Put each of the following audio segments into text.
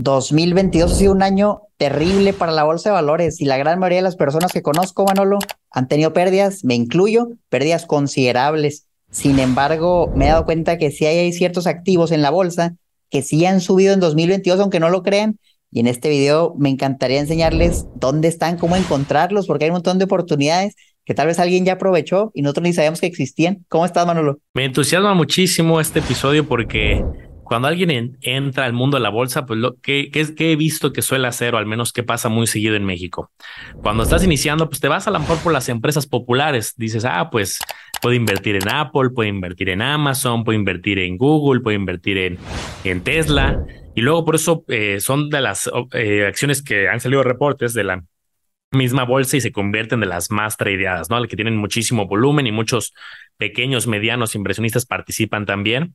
2022 ha sido un año terrible para la bolsa de valores y la gran mayoría de las personas que conozco, Manolo, han tenido pérdidas, me incluyo, pérdidas considerables. Sin embargo, me he dado cuenta que sí hay ciertos activos en la bolsa que sí han subido en 2022, aunque no lo crean. Y en este video me encantaría enseñarles dónde están, cómo encontrarlos, porque hay un montón de oportunidades que tal vez alguien ya aprovechó y nosotros ni sabíamos que existían. ¿Cómo estás, Manolo? Me entusiasma muchísimo este episodio porque cuando alguien entra al mundo de la bolsa, pues lo que, he visto que suele hacer, o al menos que pasa muy seguido en México. Cuando estás iniciando, pues te vas a lo mejor por las empresas populares. Dices, ah, pues puedo invertir en Apple, puedo invertir en Amazon, puedo invertir en Google, puedo invertir en, Tesla. Y luego por eso eh, son de las eh, acciones que han salido reportes de la misma bolsa y se convierten de las más tradeadas, ¿no? Que tienen muchísimo volumen y muchos pequeños, medianos inversionistas participan también.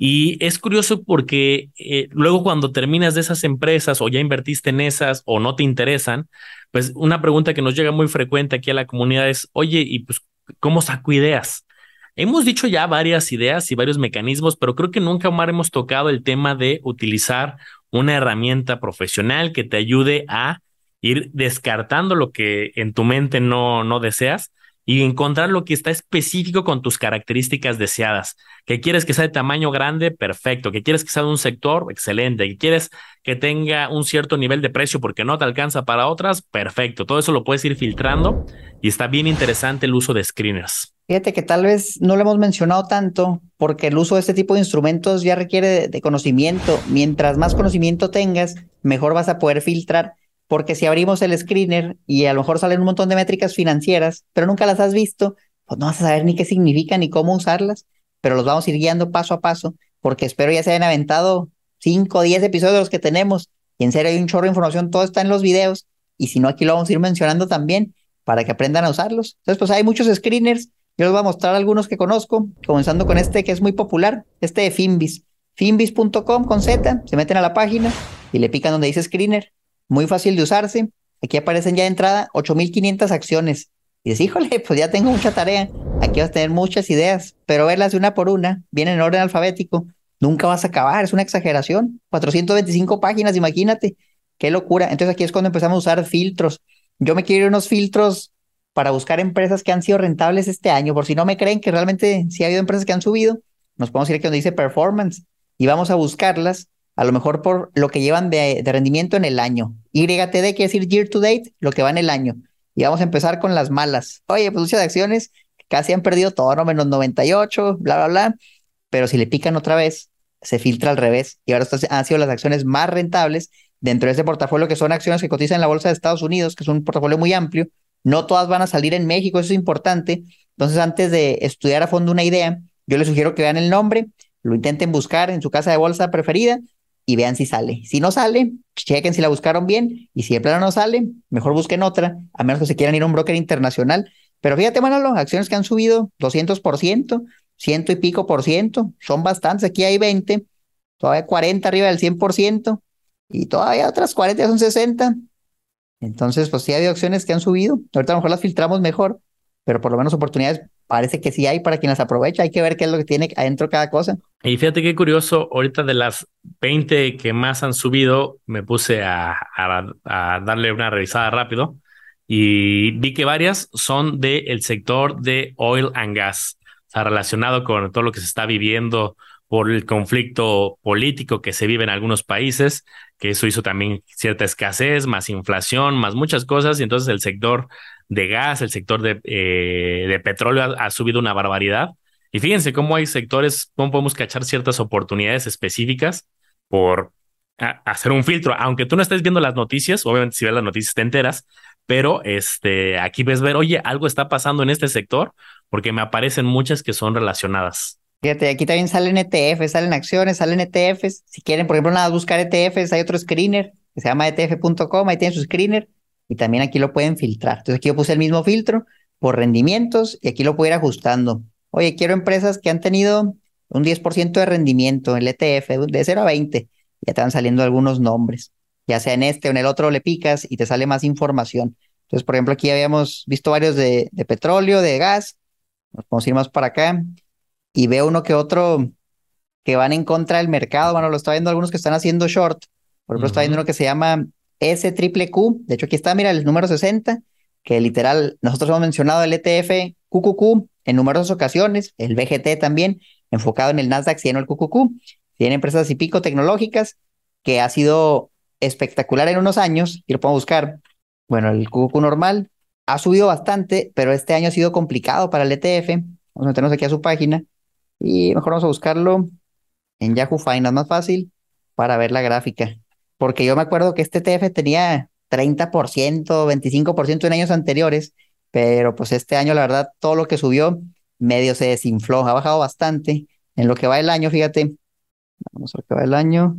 Y es curioso porque eh, luego cuando terminas de esas empresas o ya invertiste en esas o no te interesan, pues una pregunta que nos llega muy frecuente aquí a la comunidad es, oye, ¿y pues cómo saco ideas? Hemos dicho ya varias ideas y varios mecanismos, pero creo que nunca, Omar, hemos tocado el tema de utilizar una herramienta profesional que te ayude a ir descartando lo que en tu mente no, no deseas y encontrar lo que está específico con tus características deseadas. Que quieres que sea de tamaño grande, perfecto. Que quieres que sea de un sector, excelente. Que quieres que tenga un cierto nivel de precio porque no te alcanza para otras, perfecto. Todo eso lo puedes ir filtrando y está bien interesante el uso de screeners. Fíjate que tal vez no lo hemos mencionado tanto porque el uso de este tipo de instrumentos ya requiere de conocimiento. Mientras más conocimiento tengas, mejor vas a poder filtrar porque si abrimos el screener y a lo mejor salen un montón de métricas financieras, pero nunca las has visto, pues no vas a saber ni qué significan ni cómo usarlas, pero los vamos a ir guiando paso a paso, porque espero ya se hayan aventado 5 o 10 episodios de los que tenemos, y en serio hay un chorro de información, todo está en los videos, y si no, aquí lo vamos a ir mencionando también, para que aprendan a usarlos. Entonces, pues hay muchos screeners, yo les voy a mostrar algunos que conozco, comenzando con este que es muy popular, este de Finbis, finbis.com con Z, se meten a la página y le pican donde dice screener, muy fácil de usarse. Aquí aparecen ya de entrada 8500 acciones. Y dices, híjole, pues ya tengo mucha tarea. Aquí vas a tener muchas ideas, pero verlas de una por una, vienen en orden alfabético. Nunca vas a acabar, es una exageración. 425 páginas, imagínate. Qué locura. Entonces aquí es cuando empezamos a usar filtros. Yo me quiero ir unos filtros para buscar empresas que han sido rentables este año. Por si no me creen que realmente sí ha habido empresas que han subido, nos podemos ir aquí donde dice performance y vamos a buscarlas a lo mejor por lo que llevan de, rendimiento en el año. YTD quiere decir year to date, lo que va en el año. Y vamos a empezar con las malas. Oye, pues muchas acciones casi han perdido todo, no menos 98, bla, bla, bla. Pero si le pican otra vez, se filtra al revés. Y ahora han sido las acciones más rentables dentro de ese portafolio que son acciones que cotizan en la bolsa de Estados Unidos, que es un portafolio muy amplio. No todas van a salir en México, eso es importante. Entonces, antes de estudiar a fondo una idea, yo les sugiero que vean el nombre, lo intenten buscar en su casa de bolsa preferida y vean si sale. Si no sale, chequen si la buscaron bien y si de plano no sale, mejor busquen otra, a menos que se quieran ir a un broker internacional. Pero fíjate, Manolo, acciones que han subido 200%, ciento y pico por ciento, son bastantes. Aquí hay 20, todavía 40 arriba del 100% y todavía otras 40 son 60. Entonces, pues sí ha habido acciones que han subido. Ahorita a lo mejor las filtramos mejor, pero por lo menos oportunidades parece que sí hay para quien las aprovecha. Hay que ver qué es lo que tiene adentro cada cosa. Y fíjate qué curioso, ahorita de las 20 que más han subido, me puse a, a, darle una revisada rápido y vi que varias son del sector de oil and gas, o sea, relacionado con todo lo que se está viviendo por el conflicto político que se vive en algunos países, que eso hizo también cierta escasez, más inflación, más muchas cosas, y entonces el sector de gas, el sector de, eh, petróleo ha, subido una barbaridad. Y fíjense cómo hay sectores, cómo podemos cachar ciertas oportunidades específicas por hacer un filtro. Aunque tú no estés viendo las noticias, obviamente si ves las noticias te enteras, pero este, aquí ves ver, oye, algo está pasando en este sector porque me aparecen muchas que son relacionadas. Fíjate, aquí también salen ETFs, salen acciones, salen ETFs. Si quieren, por ejemplo, nada, buscar ETFs, hay otro screener que se llama ETF.com, ahí tienen su screener y también aquí lo pueden filtrar. Entonces aquí yo puse el mismo filtro por rendimientos y aquí lo puedo ir ajustando. Oye, quiero empresas que han tenido un 10% de rendimiento en el ETF, de 0 a 20. Ya te van saliendo algunos nombres. Ya sea en este o en el otro le picas y te sale más información. Entonces, por ejemplo, aquí habíamos visto varios de, de petróleo, de gas. Nos podemos ir más para acá y veo uno que otro que van en contra del mercado. Bueno, lo está viendo algunos que están haciendo short. Por ejemplo, está viendo uno que se llama S triple Q. De hecho, aquí está, mira, el número 60, que literal, nosotros hemos mencionado el ETF QQQ en numerosas ocasiones, el BGT también, enfocado en el Nasdaq, sino el QQQ. Tiene empresas y pico tecnológicas que ha sido espectacular en unos años, y lo podemos buscar. Bueno, el QQQ normal ha subido bastante, pero este año ha sido complicado para el ETF. Vamos a meternos aquí a su página y mejor vamos a buscarlo en Yahoo Finance, más fácil para ver la gráfica. Porque yo me acuerdo que este ETF tenía 30%, 25% en años anteriores, pero pues este año la verdad todo lo que subió medio se desinfló, ha bajado bastante. En lo que va el año, fíjate, vamos a ver qué va el año,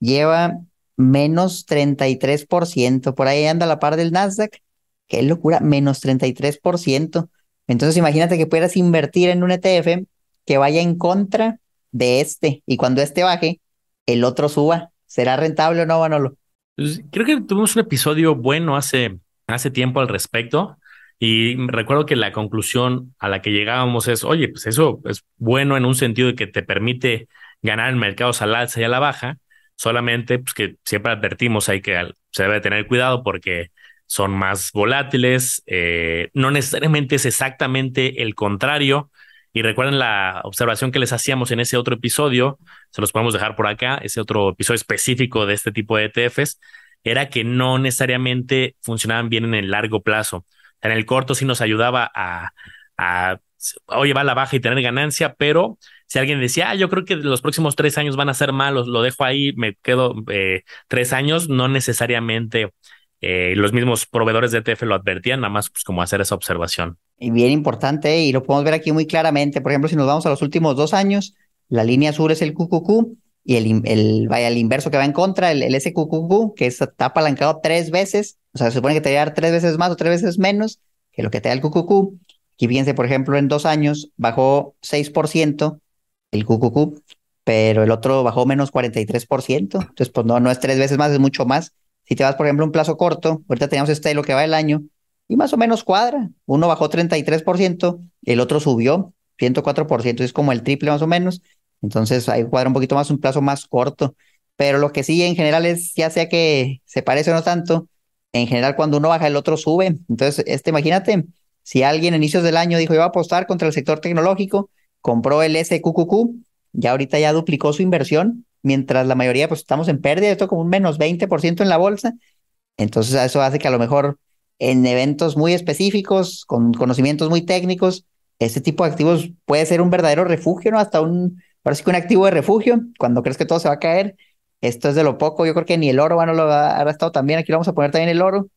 lleva menos 33%, por ahí anda la par del Nasdaq, qué locura, menos 33%. Entonces imagínate que puedas invertir en un ETF que vaya en contra de este y cuando este baje, el otro suba. ¿Será rentable o no, Manolo? Pues, creo que tuvimos un episodio bueno hace, hace tiempo al respecto y recuerdo que la conclusión a la que llegábamos es, oye, pues eso es bueno en un sentido de que te permite ganar en mercados al alza y a la baja, solamente pues que siempre advertimos ahí que se debe tener cuidado porque son más volátiles, eh, no necesariamente es exactamente el contrario, y recuerden la observación que les hacíamos en ese otro episodio, se los podemos dejar por acá, ese otro episodio específico de este tipo de ETFs, era que no necesariamente funcionaban bien en el largo plazo. En el corto sí nos ayudaba a, a la baja y tener ganancia, pero si alguien decía, ah, yo creo que los próximos tres años van a ser malos, lo dejo ahí, me quedo eh, tres años, no necesariamente eh, los mismos proveedores de ETF lo advertían, nada más pues como hacer esa observación. Y bien importante, y lo podemos ver aquí muy claramente. Por ejemplo, si nos vamos a los últimos dos años, la línea azul es el QQQ y el, el, vaya, el inverso que va en contra, el, el SQQQ, que está apalancado tres veces, o sea, se supone que te va a dar tres veces más o tres veces menos que lo que te da el QQQ. Aquí fíjense, por ejemplo, en dos años bajó 6% el QQQ, pero el otro bajó menos 43%. Entonces, pues no, no es tres veces más, es mucho más. Si te vas, por ejemplo, un plazo corto, ahorita tenemos este de lo que va el año, y más o menos cuadra. Uno bajó 33%, el otro subió 104%, es como el triple más o menos. Entonces ahí cuadra un poquito más, un plazo más corto. Pero lo que sí en general es, ya sea que se parece o no tanto, en general cuando uno baja el otro sube. Entonces, este, imagínate, si alguien a inicios del año dijo iba a apostar contra el sector tecnológico, compró el SQQQ, ya ahorita ya duplicó su inversión, mientras la mayoría pues estamos en pérdida, esto como un menos 20% en la bolsa. Entonces eso hace que a lo mejor en eventos muy específicos, con conocimientos muy técnicos, este tipo de activos puede ser un verdadero refugio, ¿no? Hasta un, parece que un activo de refugio, cuando crees que todo se va a caer. Esto es de lo poco, yo creo que ni el oro, bueno, lo ha, estado también, aquí lo vamos a poner también el oro.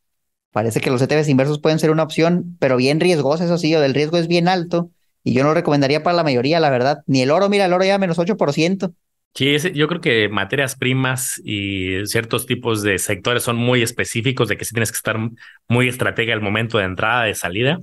Parece que los ETFs inversos pueden ser una opción, pero bien riesgosa, eso sí, o del riesgo es bien alto, y yo no lo recomendaría para la mayoría, la verdad. Ni el oro, mira, el oro ya menos 8%. Sí, yo creo que materias primas y ciertos tipos de sectores son muy específicos de que sí tienes que estar muy estratega al momento de entrada, de salida.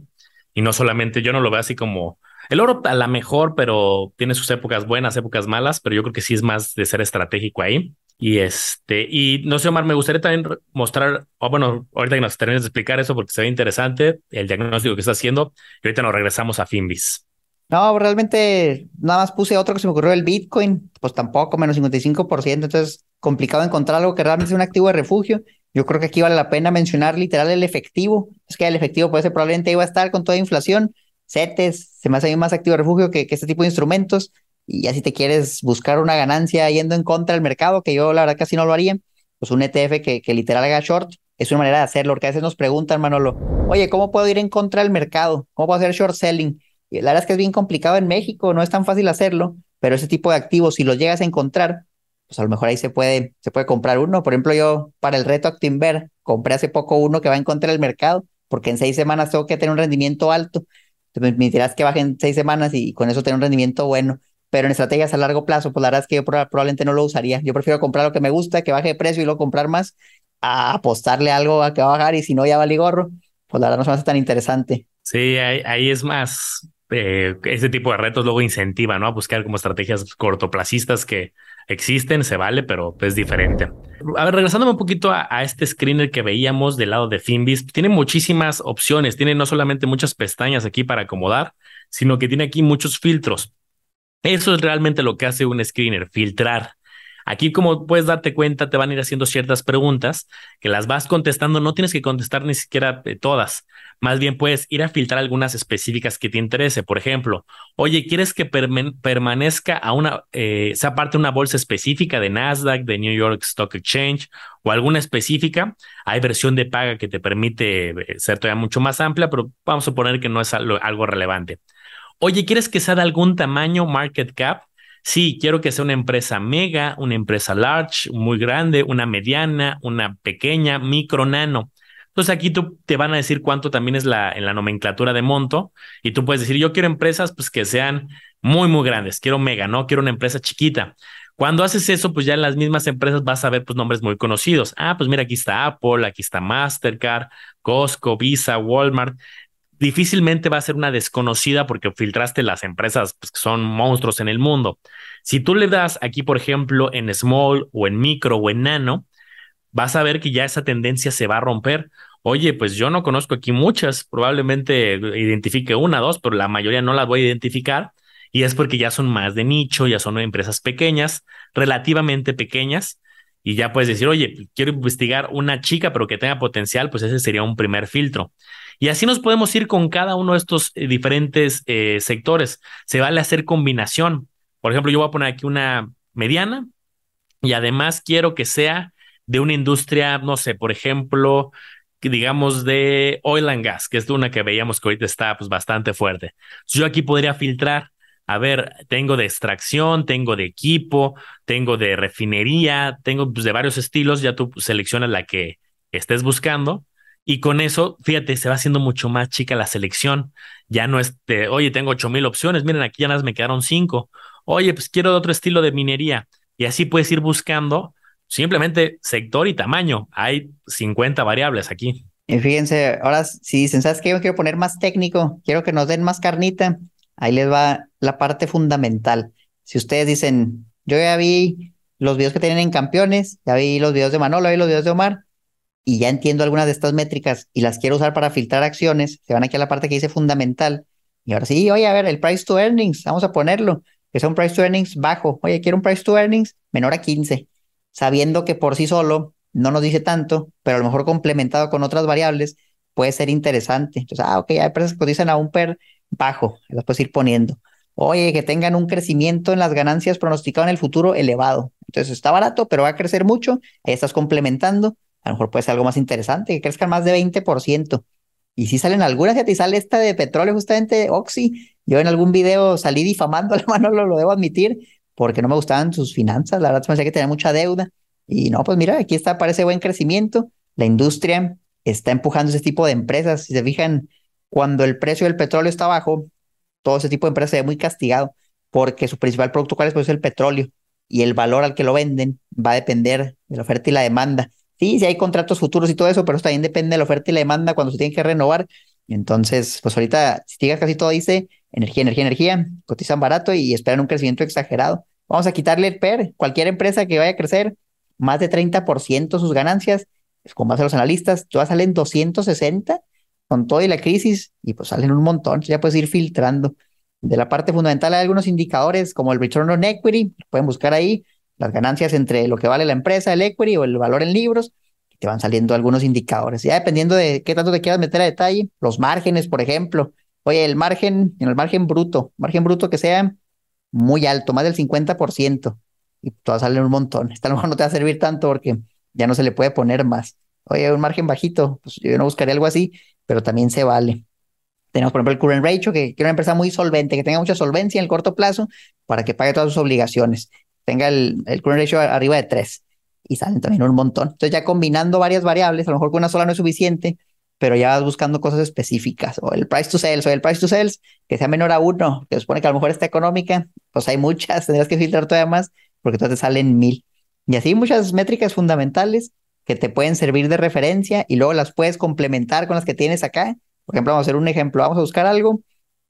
Y no solamente, yo no lo veo así como el oro a la mejor, pero tiene sus épocas buenas, épocas malas, pero yo creo que sí es más de ser estratégico ahí. Y este, y no sé, Omar, me gustaría también mostrar, o bueno, ahorita que nos termines de explicar eso porque se ve interesante el diagnóstico que está haciendo, y ahorita nos regresamos a Finbis. No, realmente nada más puse otro que se me ocurrió, el Bitcoin, pues tampoco, menos 55%, entonces complicado encontrar algo que realmente sea un activo de refugio. Yo creo que aquí vale la pena mencionar literal el efectivo. Es que el efectivo puede ser probablemente iba a estar con toda inflación. CETES se me hace más activo de refugio que, este tipo de instrumentos. Y ya si te quieres buscar una ganancia yendo en contra del mercado, que yo la verdad casi no lo haría, pues un ETF que, que literal haga short es una manera de hacerlo. Porque a veces nos preguntan, Manolo, oye, ¿cómo puedo ir en contra del mercado? ¿Cómo puedo hacer short selling? La verdad es que es bien complicado en México, no es tan fácil hacerlo, pero ese tipo de activos, si los llegas a encontrar, pues a lo mejor ahí se puede, se puede comprar uno. Por ejemplo, yo para el reto Actinver compré hace poco uno que va a encontrar el mercado, porque en seis semanas tengo que tener un rendimiento alto. Te permitirás que bajen seis semanas y con eso tener un rendimiento bueno. pero en estrategias a largo plazo, pues la verdad es que yo probablemente no lo usaría. Yo prefiero comprar lo que me gusta, que baje de precio y luego comprar más, a apostarle algo a que va a bajar y si no ya vale gorro, pues la verdad no se me hace tan interesante. Sí, ahí es más, eh, ese tipo de retos luego incentiva, ¿no? A buscar como estrategias cortoplacistas que existen, se vale, pero es diferente. A ver, regresándome un poquito a, a, este screener que veíamos del lado de Finbis, tiene muchísimas opciones, tiene no solamente muchas pestañas aquí para acomodar, sino que tiene aquí muchos filtros. Eso es realmente lo que hace un screener, filtrar. Aquí, como puedes darte cuenta, te van a ir haciendo ciertas preguntas que las vas contestando. No tienes que contestar ni siquiera eh, todas. Más bien puedes ir a filtrar algunas específicas que te interese. Por ejemplo, oye, ¿quieres que permanezca a una, eh, una bolsa específica de Nasdaq, de New York Stock Exchange o alguna específica? Hay versión de paga que te permite eh, ser todavía mucho más amplia, pero vamos a suponer que no es algo relevante. Oye, ¿quieres que sea de algún tamaño market cap? Sí, quiero que sea una empresa mega, una empresa large, muy grande, una mediana, una pequeña, micro, nano. Entonces aquí tú te van a decir cuánto también es la en la nomenclatura de monto y tú puedes decir, yo quiero empresas pues que sean muy muy grandes, quiero mega, no quiero una empresa chiquita. Cuando haces eso, pues ya en las mismas empresas vas a ver pues nombres muy conocidos. Ah, pues mira, aquí está Apple, aquí está Mastercard, Costco, Visa, Walmart difícilmente va a ser una desconocida porque filtraste las empresas pues, que son monstruos en el mundo. Si tú le das aquí, por ejemplo, en small o en micro o en nano, vas a ver que ya esa tendencia se va a romper. Oye, pues yo no conozco aquí muchas, probablemente identifique una, dos, pero la mayoría no las voy a identificar. Y es porque ya son más de nicho, ya son empresas pequeñas, relativamente pequeñas, y ya puedes decir, oye, quiero investigar una chica, pero que tenga potencial, pues ese sería un primer filtro. Y así nos podemos ir con cada uno de estos eh, diferentes eh, sectores. Se vale hacer combinación. Por ejemplo, yo voy a poner aquí una mediana y además quiero que sea de una industria, no sé, por ejemplo, digamos de oil and gas, que es una que veíamos que ahorita está pues bastante fuerte. Yo aquí podría filtrar, a ver, tengo de extracción, tengo de equipo, tengo de refinería, tengo pues, de varios estilos, ya tú seleccionas la que estés buscando y con eso, fíjate, se va haciendo mucho más chica la selección. Ya no es de, oye, tengo ocho mil opciones, miren, aquí ya nada me quedaron cinco. Oye, pues quiero otro estilo de minería. Y así puedes ir buscando simplemente sector y tamaño. Hay 50 variables aquí. Y fíjense, ahora si dicen, ¿sabes qué? Yo quiero poner más técnico, quiero que nos den más carnita. Ahí les va la parte fundamental. Si ustedes dicen, yo ya vi los videos que tienen en campeones, ya vi los videos de Manolo, ya vi los videos de Omar, y ya entiendo algunas de estas métricas y las quiero usar para filtrar acciones, se van aquí a la parte que dice fundamental. Y ahora sí, oye, a ver, el price to earnings, vamos a ponerlo, que sea un price to earnings bajo. Oye, quiero un price to earnings menor a 15, sabiendo que por sí solo no nos dice tanto, pero a lo mejor complementado con otras variables puede ser interesante. Entonces, ah, ok, hay empresas que cotizan a un PER bajo, las puedes ir poniendo. Oye, que tengan un crecimiento en las ganancias pronosticado en el futuro elevado. Entonces está barato, pero va a crecer mucho. Ahí estás complementando a lo mejor puede ser algo más interesante, que crezcan más de 20%. Y si salen algunas, ya te sale esta de petróleo, justamente Oxy. Yo en algún video salí difamando a la mano, lo, debo admitir, porque no me gustaban sus finanzas. La verdad, me decía que tenía mucha deuda. Y no, pues mira, aquí está, parece buen crecimiento. La industria está empujando ese tipo de empresas. Si se fijan, cuando el precio del petróleo está bajo, todo ese tipo de empresas se ve muy castigado, porque su principal producto, ¿cuál es? Pues el petróleo. Y el valor al que lo venden va a depender de la oferta y la demanda. Sí, sí hay contratos futuros y todo eso, pero eso también depende de la oferta y la demanda cuando se tienen que renovar. Entonces, pues ahorita, si digas casi todo dice energía, energía, energía, cotizan barato y esperan un crecimiento exagerado. Vamos a quitarle el PER. Cualquier empresa que vaya a crecer más de 30% sus ganancias, pues con base a los analistas, todas salen 260 con todo y la crisis y pues salen un montón. Ya puedes ir filtrando. De la parte fundamental hay algunos indicadores como el return on equity, pueden buscar ahí, las ganancias entre lo que vale la empresa, el equity o el valor en libros, te van saliendo algunos indicadores. Ya dependiendo de qué tanto te quieras meter a detalle, los márgenes, por ejemplo. Oye, el margen, en el margen bruto, margen bruto que sea muy alto, más del 50%, y todas salen un montón. A lo mejor no te va a servir tanto porque ya no se le puede poner más. Oye, un margen bajito, pues yo no buscaría algo así, pero también se vale. Tenemos, por ejemplo, el current ratio, que quiere una empresa muy solvente, que tenga mucha solvencia en el corto plazo para que pague todas sus obligaciones tenga el, el current ratio arriba de 3 y salen también un montón. Entonces ya combinando varias variables, a lo mejor con una sola no es suficiente, pero ya vas buscando cosas específicas, o el price to sales, o el price to sales que sea menor a uno, que supone que a lo mejor está económica, pues hay muchas, tendrás que filtrar todavía más, porque entonces te salen mil. Y así muchas métricas fundamentales que te pueden servir de referencia y luego las puedes complementar con las que tienes acá. Por ejemplo, vamos a hacer un ejemplo, vamos a buscar algo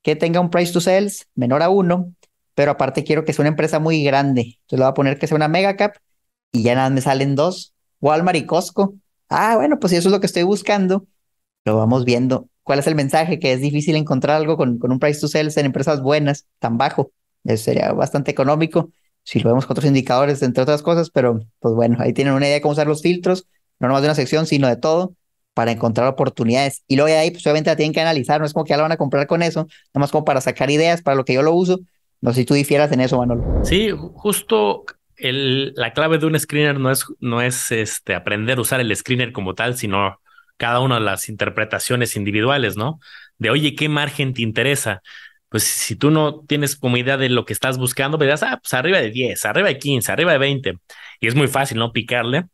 que tenga un price to sales menor a uno, pero aparte quiero que sea una empresa muy grande. Entonces le voy a poner que sea una mega cap y ya nada me salen dos, Walmart y Costco. Ah, bueno, pues si eso es lo que estoy buscando, lo vamos viendo. ¿Cuál es el mensaje? Que es difícil encontrar algo con, con un price to sales en empresas buenas, tan bajo. Eso sería bastante económico si lo vemos con otros indicadores, entre otras cosas, pero pues bueno, ahí tienen una idea de cómo usar los filtros, no nomás de una sección, sino de todo, para encontrar oportunidades. Y luego de ahí, pues obviamente la tienen que analizar, no es como que ya la van a comprar con eso, nomás como para sacar ideas para lo que yo lo uso. No si tú difieras en eso, Manolo. Sí, justo el, la clave de un screener no es, no es este, aprender a usar el screener como tal, sino cada una de las interpretaciones individuales, ¿no? De, oye, ¿qué margen te interesa? Pues si tú no tienes como idea de lo que estás buscando, verás, pues ah, pues arriba de 10, arriba de 15, arriba de 20. Y es muy fácil, ¿no? Picarle,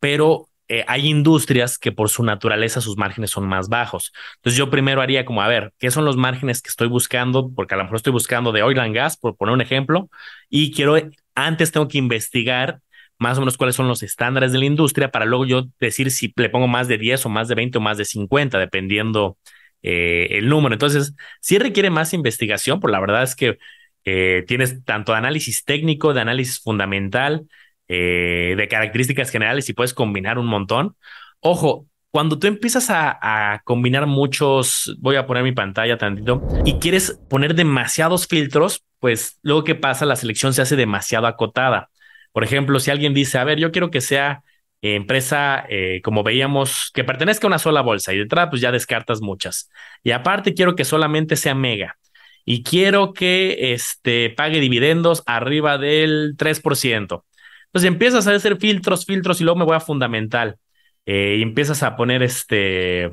pero eh, hay industrias que por su naturaleza sus márgenes son más bajos. Entonces yo primero haría como, a ver, ¿qué son los márgenes que estoy buscando? Porque a lo mejor estoy buscando de oil and gas, por poner un ejemplo, y quiero, antes tengo que investigar más o menos cuáles son los estándares de la industria para luego yo decir si le pongo más de 10 o más de 20 o más de 50, dependiendo eh, el número. Entonces, sí requiere más investigación, por la verdad es que eh, tienes tanto análisis técnico, de análisis fundamental, eh, de características generales y puedes combinar un montón. Ojo, cuando tú empiezas a, combinar muchos, voy a poner mi pantalla tantito, y quieres poner demasiados filtros, pues luego que pasa, la selección se hace demasiado acotada. Por ejemplo, si alguien dice, a ver, yo quiero que sea empresa, eh, como veíamos, que pertenezca a una sola bolsa y detrás pues ya descartas muchas. Y aparte quiero que solamente sea mega y quiero que este, pague dividendos arriba del 3%. Entonces empiezas a hacer filtros, filtros y luego me voy a fundamental eh, y empiezas a poner este,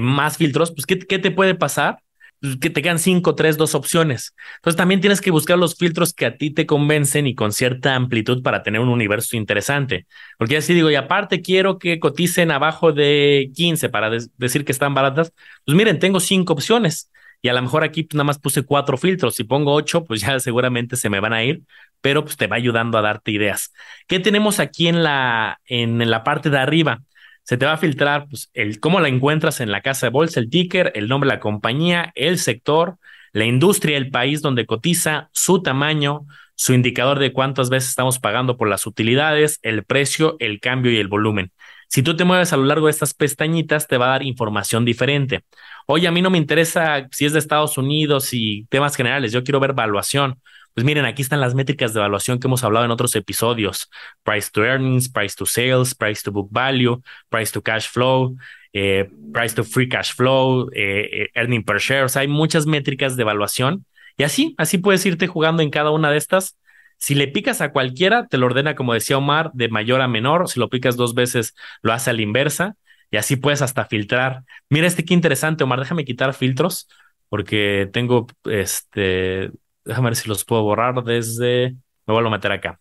más filtros, pues ¿qué, ¿qué te puede pasar? Pues, que te quedan cinco, tres, dos opciones. Entonces también tienes que buscar los filtros que a ti te convencen y con cierta amplitud para tener un universo interesante. Porque así digo, y aparte quiero que coticen abajo de 15 para decir que están baratas. Pues miren, tengo cinco opciones y a lo mejor aquí pues, nada más puse cuatro filtros. Si pongo ocho, pues ya seguramente se me van a ir, pero pues te va ayudando a darte ideas. ¿Qué tenemos aquí en la, la parte de arriba? se te va a filtrar pues, el cómo la encuentras en la casa de bolsa, el ticker, el nombre de la compañía, el sector, la industria, el país donde cotiza, su tamaño, su indicador de cuántas veces estamos pagando por las utilidades, el precio, el cambio y el volumen. Si tú te mueves a lo largo de estas pestañitas, te va a dar información diferente. Oye, a mí no me interesa si es de Estados Unidos y temas generales, yo quiero ver valuación. Pues miren, aquí están las métricas de evaluación que hemos hablado en otros episodios. Price to earnings, price to sales, price to book value, price to cash flow, eh, price to free cash flow, eh, eh, earning per share. O sea, hay muchas métricas de evaluación. Y así, así puedes irte jugando en cada una de estas. Si le picas a cualquiera, te lo ordena, como decía Omar, de mayor a menor. Si lo picas dos veces, lo hace a la inversa. Y así puedes hasta filtrar. Mira este qué interesante, Omar. Déjame quitar filtros porque tengo este Déjame ver si los puedo borrar desde... Me vuelvo a meter acá.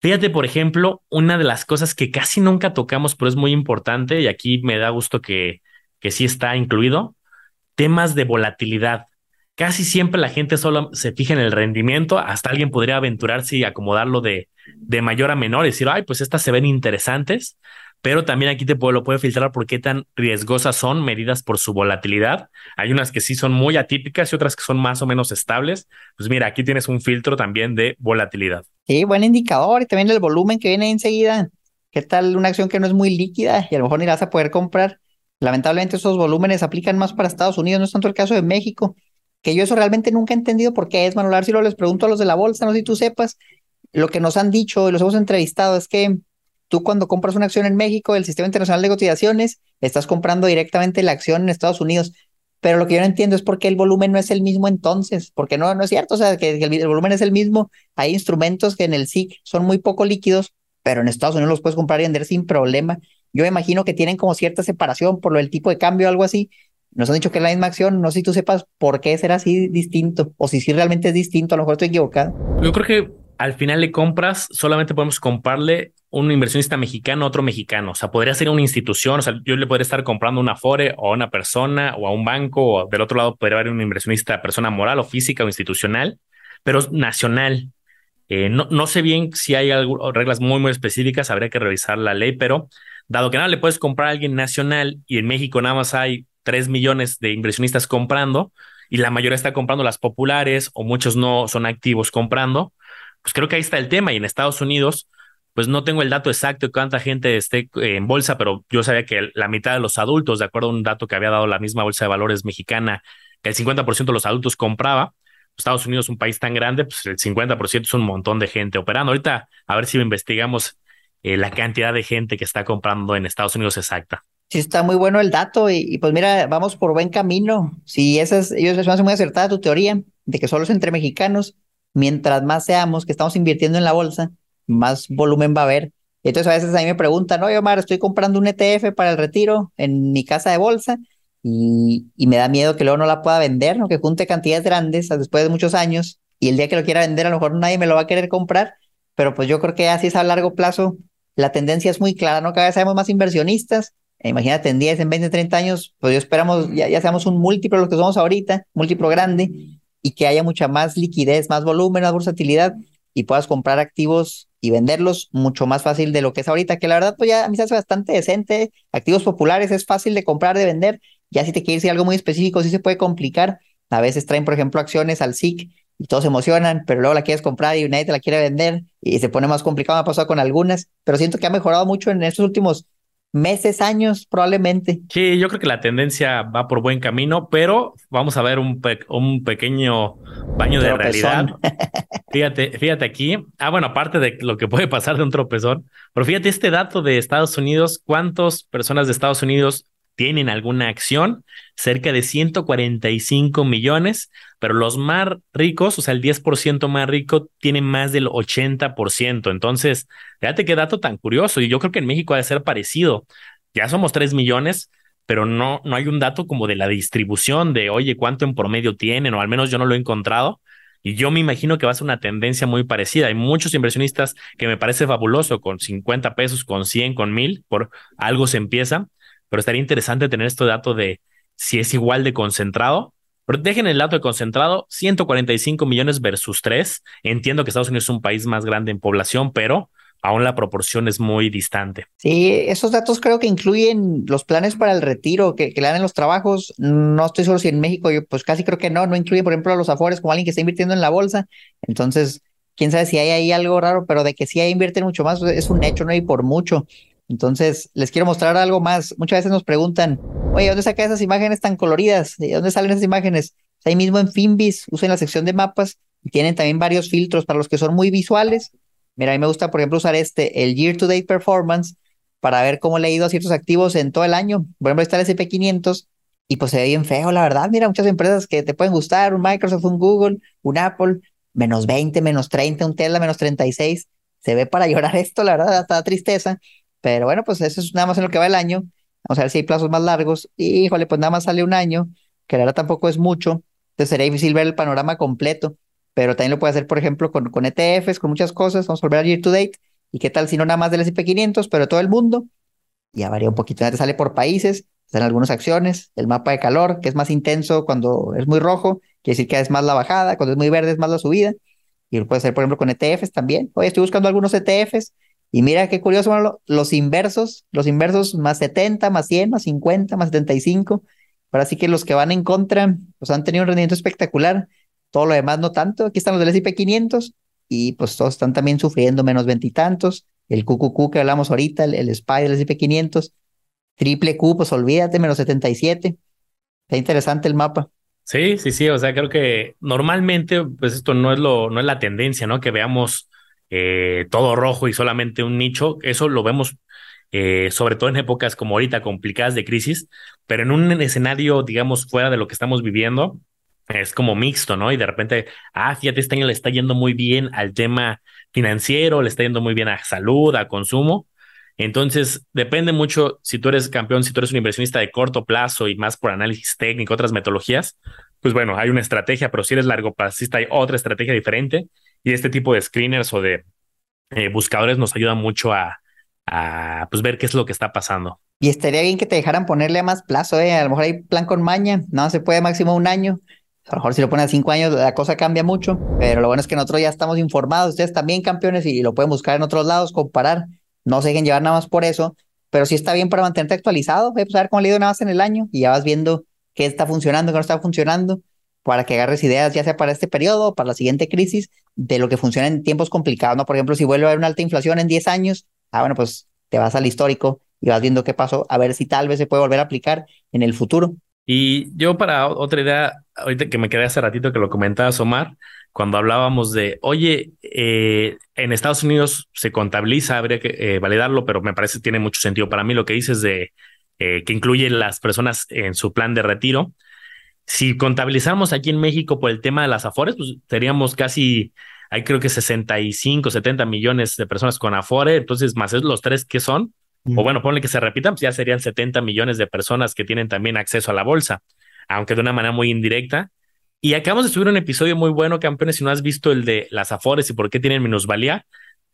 Fíjate, por ejemplo, una de las cosas que casi nunca tocamos, pero es muy importante, y aquí me da gusto que, que sí está incluido, temas de volatilidad. Casi siempre la gente solo se fija en el rendimiento, hasta alguien podría aventurarse y acomodarlo de, de mayor a menor y decir, ay, pues estas se ven interesantes, pero también aquí te lo puede filtrar por qué tan riesgosas son medidas por su volatilidad. Hay unas que sí son muy atípicas y otras que son más o menos estables. Pues mira, aquí tienes un filtro también de volatilidad. Sí, buen indicador y también el volumen que viene enseguida. ¿Qué tal una acción que no es muy líquida y a lo mejor ni vas a poder comprar? Lamentablemente esos volúmenes aplican más para Estados Unidos, no es tanto el caso de México, que yo eso realmente nunca he entendido por qué es, Manuel. Si lo les pregunto a los de la bolsa, no sé si tú sepas, lo que nos han dicho y los hemos entrevistado es que tú cuando compras una acción en México, el Sistema Internacional de Cotizaciones, estás comprando directamente la acción en Estados Unidos. Pero lo que yo no entiendo es por qué el volumen no es el mismo entonces, porque no, no es cierto, o sea, que el, volumen es el mismo. Hay instrumentos que en el SIC son muy poco líquidos, pero en Estados Unidos los puedes comprar y vender sin problema. Yo me imagino que tienen como cierta separación por lo del tipo de cambio o algo así. Nos han dicho que es la misma acción, no sé si tú sepas por qué será así distinto, o si sí realmente es distinto, a lo mejor estoy equivocado. Yo creo que al final de compras solamente podemos comprarle un inversionista mexicano, otro mexicano. O sea, podría ser una institución. O sea, yo le podría estar comprando una Afore o a una persona o a un banco. O del otro lado podría haber un inversionista, persona moral o física o institucional, pero nacional. Eh, no, no sé bien si hay reglas muy, muy específicas. Habría que revisar la ley, pero dado que nada le puedes comprar a alguien nacional y en México nada más hay 3 millones de inversionistas comprando y la mayoría está comprando las populares o muchos no son activos comprando, pues creo que ahí está el tema. Y en Estados Unidos, pues no tengo el dato exacto de cuánta gente esté eh, en bolsa, pero yo sabía que la mitad de los adultos, de acuerdo a un dato que había dado la misma bolsa de valores mexicana, que el 50% de los adultos compraba. Estados Unidos, un país tan grande, pues el 50% es un montón de gente operando. Ahorita, a ver si investigamos eh, la cantidad de gente que está comprando en Estados Unidos exacta. Sí, está muy bueno el dato y, pues mira, vamos por buen camino. Si esas, ellos les hace muy acertada tu teoría de que solo es entre mexicanos, mientras más seamos que estamos invirtiendo en la bolsa, más volumen va a haber. Entonces a veces a mí me preguntan, oye Omar, estoy comprando un ETF para el retiro en mi casa de bolsa y, y me da miedo que luego no la pueda vender, ¿no? que junte cantidades grandes después de muchos años y el día que lo quiera vender a lo mejor nadie me lo va a querer comprar, pero pues yo creo que así es a largo plazo. La tendencia es muy clara, ¿no? Cada vez sabemos más inversionistas. Imagínate, en 10, en 20, 30 años, pues yo esperamos, ya, ya seamos un múltiplo de lo que somos ahorita, múltiplo grande, y que haya mucha más liquidez, más volumen, más versatilidad, y puedas comprar activos y venderlos mucho más fácil de lo que es ahorita, que la verdad pues ya a mí se hace bastante decente, activos populares es fácil de comprar, de vender, ya si te quieres ir algo muy específico sí se puede complicar, a veces traen por ejemplo acciones al SIC y todos se emocionan, pero luego la quieres comprar y nadie te la quiere vender y se pone más complicado, me ha pasado con algunas, pero siento que ha mejorado mucho en estos últimos meses, años, probablemente. Sí, yo creo que la tendencia va por buen camino, pero vamos a ver un, un pequeño baño de realidad. fíjate, fíjate aquí. Ah, bueno, aparte de lo que puede pasar de un tropezón, pero fíjate este dato de Estados Unidos, ¿cuántas personas de Estados Unidos tienen alguna acción? Cerca de 145 millones, pero los más ricos, o sea, el 10% más rico, tienen más del 80%. Entonces, fíjate qué dato tan curioso. Y yo creo que en México ha de ser parecido. Ya somos 3 millones, pero no, no hay un dato como de la distribución de, oye, cuánto en promedio tienen, o al menos yo no lo he encontrado. Y yo me imagino que va a ser una tendencia muy parecida. Hay muchos inversionistas que me parece fabuloso, con 50 pesos, con 100, con 1000, por algo se empieza, pero estaría interesante tener este dato de si es igual de concentrado. Pero dejen el dato de concentrado, 145 millones versus 3. Entiendo que Estados Unidos es un país más grande en población, pero aún la proporción es muy distante. Sí, esos datos creo que incluyen los planes para el retiro que, le dan en los trabajos. No estoy seguro si en México, yo pues casi creo que no, no incluye, por ejemplo, a los afores como alguien que está invirtiendo en la bolsa. Entonces, quién sabe si hay ahí algo raro, pero de que sí hay invierten mucho más es un hecho, ¿no? Y por mucho. Entonces, les quiero mostrar algo más. Muchas veces nos preguntan, oye, ¿dónde saca esas imágenes tan coloridas? ¿De dónde salen esas imágenes? Ahí mismo en Finbis, usen la sección de mapas y tienen también varios filtros para los que son muy visuales. Mira, a mí me gusta, por ejemplo, usar este, el Year to Date Performance, para ver cómo le ha ido a ciertos activos en todo el año. Por ejemplo, está el SP500 y pues se ve bien feo, la verdad. Mira, muchas empresas que te pueden gustar, un Microsoft, un Google, un Apple, menos 20, menos 30, un Tesla, menos 36. Se ve para llorar esto, la verdad, hasta tristeza. Pero bueno, pues eso es nada más en lo que va el año. Vamos a ver si hay plazos más largos. Híjole, pues nada más sale un año, que la tampoco es mucho. Entonces sería difícil ver el panorama completo. Pero también lo puede hacer, por ejemplo, con, con ETFs, con muchas cosas. Vamos a volver al year to date. ¿Y qué tal si no nada más del S&P 500, pero todo el mundo? Ya varía un poquito. Te sale por países, están algunas acciones. El mapa de calor, que es más intenso cuando es muy rojo, quiere decir que es más la bajada. Cuando es muy verde es más la subida. Y lo puede hacer, por ejemplo, con ETFs también. Hoy estoy buscando algunos ETFs y mira qué curioso, los inversos, los inversos más 70, más 100, más 50, más 75. Pero así que los que van en contra, pues han tenido un rendimiento espectacular. Todo lo demás no tanto. Aquí están los del S&P 500 y pues todos están también sufriendo menos veintitantos. El QQQ que hablamos ahorita, el, el SPY del S&P 500. Triple Q, pues olvídate, menos 77. Está interesante el mapa. Sí, sí, sí. O sea, creo que normalmente, pues esto no es lo, no es la tendencia, ¿no? Que veamos eh, todo rojo y solamente un nicho. Eso lo vemos eh, sobre todo en épocas como ahorita complicadas de crisis, pero en un escenario, digamos, fuera de lo que estamos viviendo, es como mixto, ¿no? Y de repente, ah, fíjate, este año le está yendo muy bien al tema financiero, le está yendo muy bien a salud, a consumo. Entonces, depende mucho si tú eres campeón, si tú eres un inversionista de corto plazo y más por análisis técnico, otras metodologías, pues bueno, hay una estrategia, pero si eres largo plazista hay otra estrategia diferente y este tipo de screeners o de eh, buscadores nos ayuda mucho a, a pues, ver qué es lo que está pasando. Y estaría bien que te dejaran ponerle más plazo, ¿eh? A lo mejor hay plan con maña, no se puede máximo un año. A lo mejor si lo pones a cinco años la cosa cambia mucho, pero lo bueno es que nosotros ya estamos informados, ustedes también campeones y lo pueden buscar en otros lados, comparar, no se dejen llevar nada más por eso, pero sí está bien para mantenerte actualizado, ¿eh? pues a ver cómo le ido nada más en el año y ya vas viendo qué está funcionando, qué no está funcionando, para que agarres ideas ya sea para este periodo o para la siguiente crisis de lo que funciona en tiempos complicados, ¿no? Por ejemplo, si vuelve a haber una alta inflación en 10 años, ah, bueno, pues te vas al histórico y vas viendo qué pasó, a ver si tal vez se puede volver a aplicar en el futuro. Y yo para otra idea, ahorita que me quedé hace ratito que lo comentaba Omar, cuando hablábamos de, oye, eh, en Estados Unidos se contabiliza, habría que eh, validarlo, pero me parece que tiene mucho sentido para mí lo que dices de eh, que incluye las personas en su plan de retiro. Si contabilizamos aquí en México por el tema de las afores, pues seríamos casi, hay creo que 65, 70 millones de personas con afore, entonces más es los tres que son, o bueno, ponle que se repitan, pues ya serían 70 millones de personas que tienen también acceso a la bolsa, aunque de una manera muy indirecta. Y acabamos de subir un episodio muy bueno, campeones, si no has visto el de las Afores y por qué tienen minusvalía.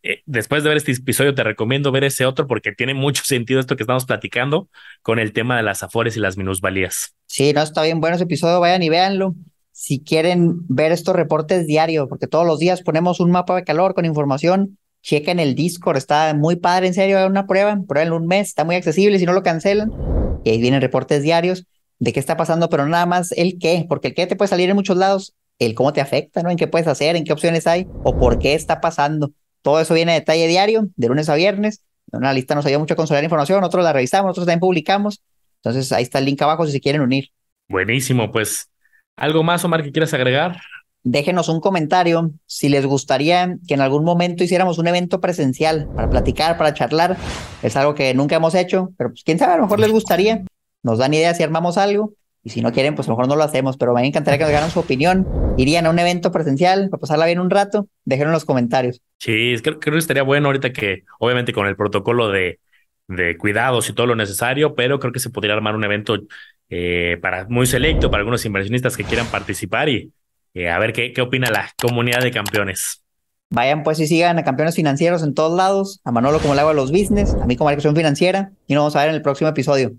Eh, después de ver este episodio, te recomiendo ver ese otro porque tiene mucho sentido esto que estamos platicando con el tema de las Afores y las minusvalías. Sí, no, está bien bueno ese episodio, vayan y véanlo. Si quieren ver estos reportes diarios, porque todos los días ponemos un mapa de calor con información chequen el Discord, está muy padre, en serio, una prueba, en un mes, está muy accesible, si no lo cancelan, y ahí vienen reportes diarios de qué está pasando, pero nada más el qué, porque el qué te puede salir en muchos lados, el cómo te afecta, ¿no? En qué puedes hacer, en qué opciones hay, o por qué está pasando. Todo eso viene a detalle diario, de lunes a viernes. En una lista nos ayuda mucho a consolidar información, nosotros la revisamos, nosotros también publicamos. Entonces ahí está el link abajo si se quieren unir. Buenísimo, pues algo más, Omar, que quieras agregar déjenos un comentario si les gustaría que en algún momento hiciéramos un evento presencial para platicar, para charlar. Es algo que nunca hemos hecho, pero pues quién sabe, a lo mejor les gustaría. Nos dan ideas si armamos algo. Y si no quieren, pues a lo mejor no lo hacemos, pero me encantaría que nos dieran su opinión. Irían a un evento presencial para pasarla bien un rato. Déjenlo en los comentarios. Sí, creo, creo que estaría bueno ahorita que, obviamente, con el protocolo de, de cuidados y todo lo necesario, pero creo que se podría armar un evento eh, para muy selecto para algunos inversionistas que quieran participar y eh, a ver qué, qué opina la comunidad de campeones. Vayan pues y sigan a campeones financieros en todos lados, a Manolo como le hago a los business, a mí como la educación financiera, y nos vamos a ver en el próximo episodio.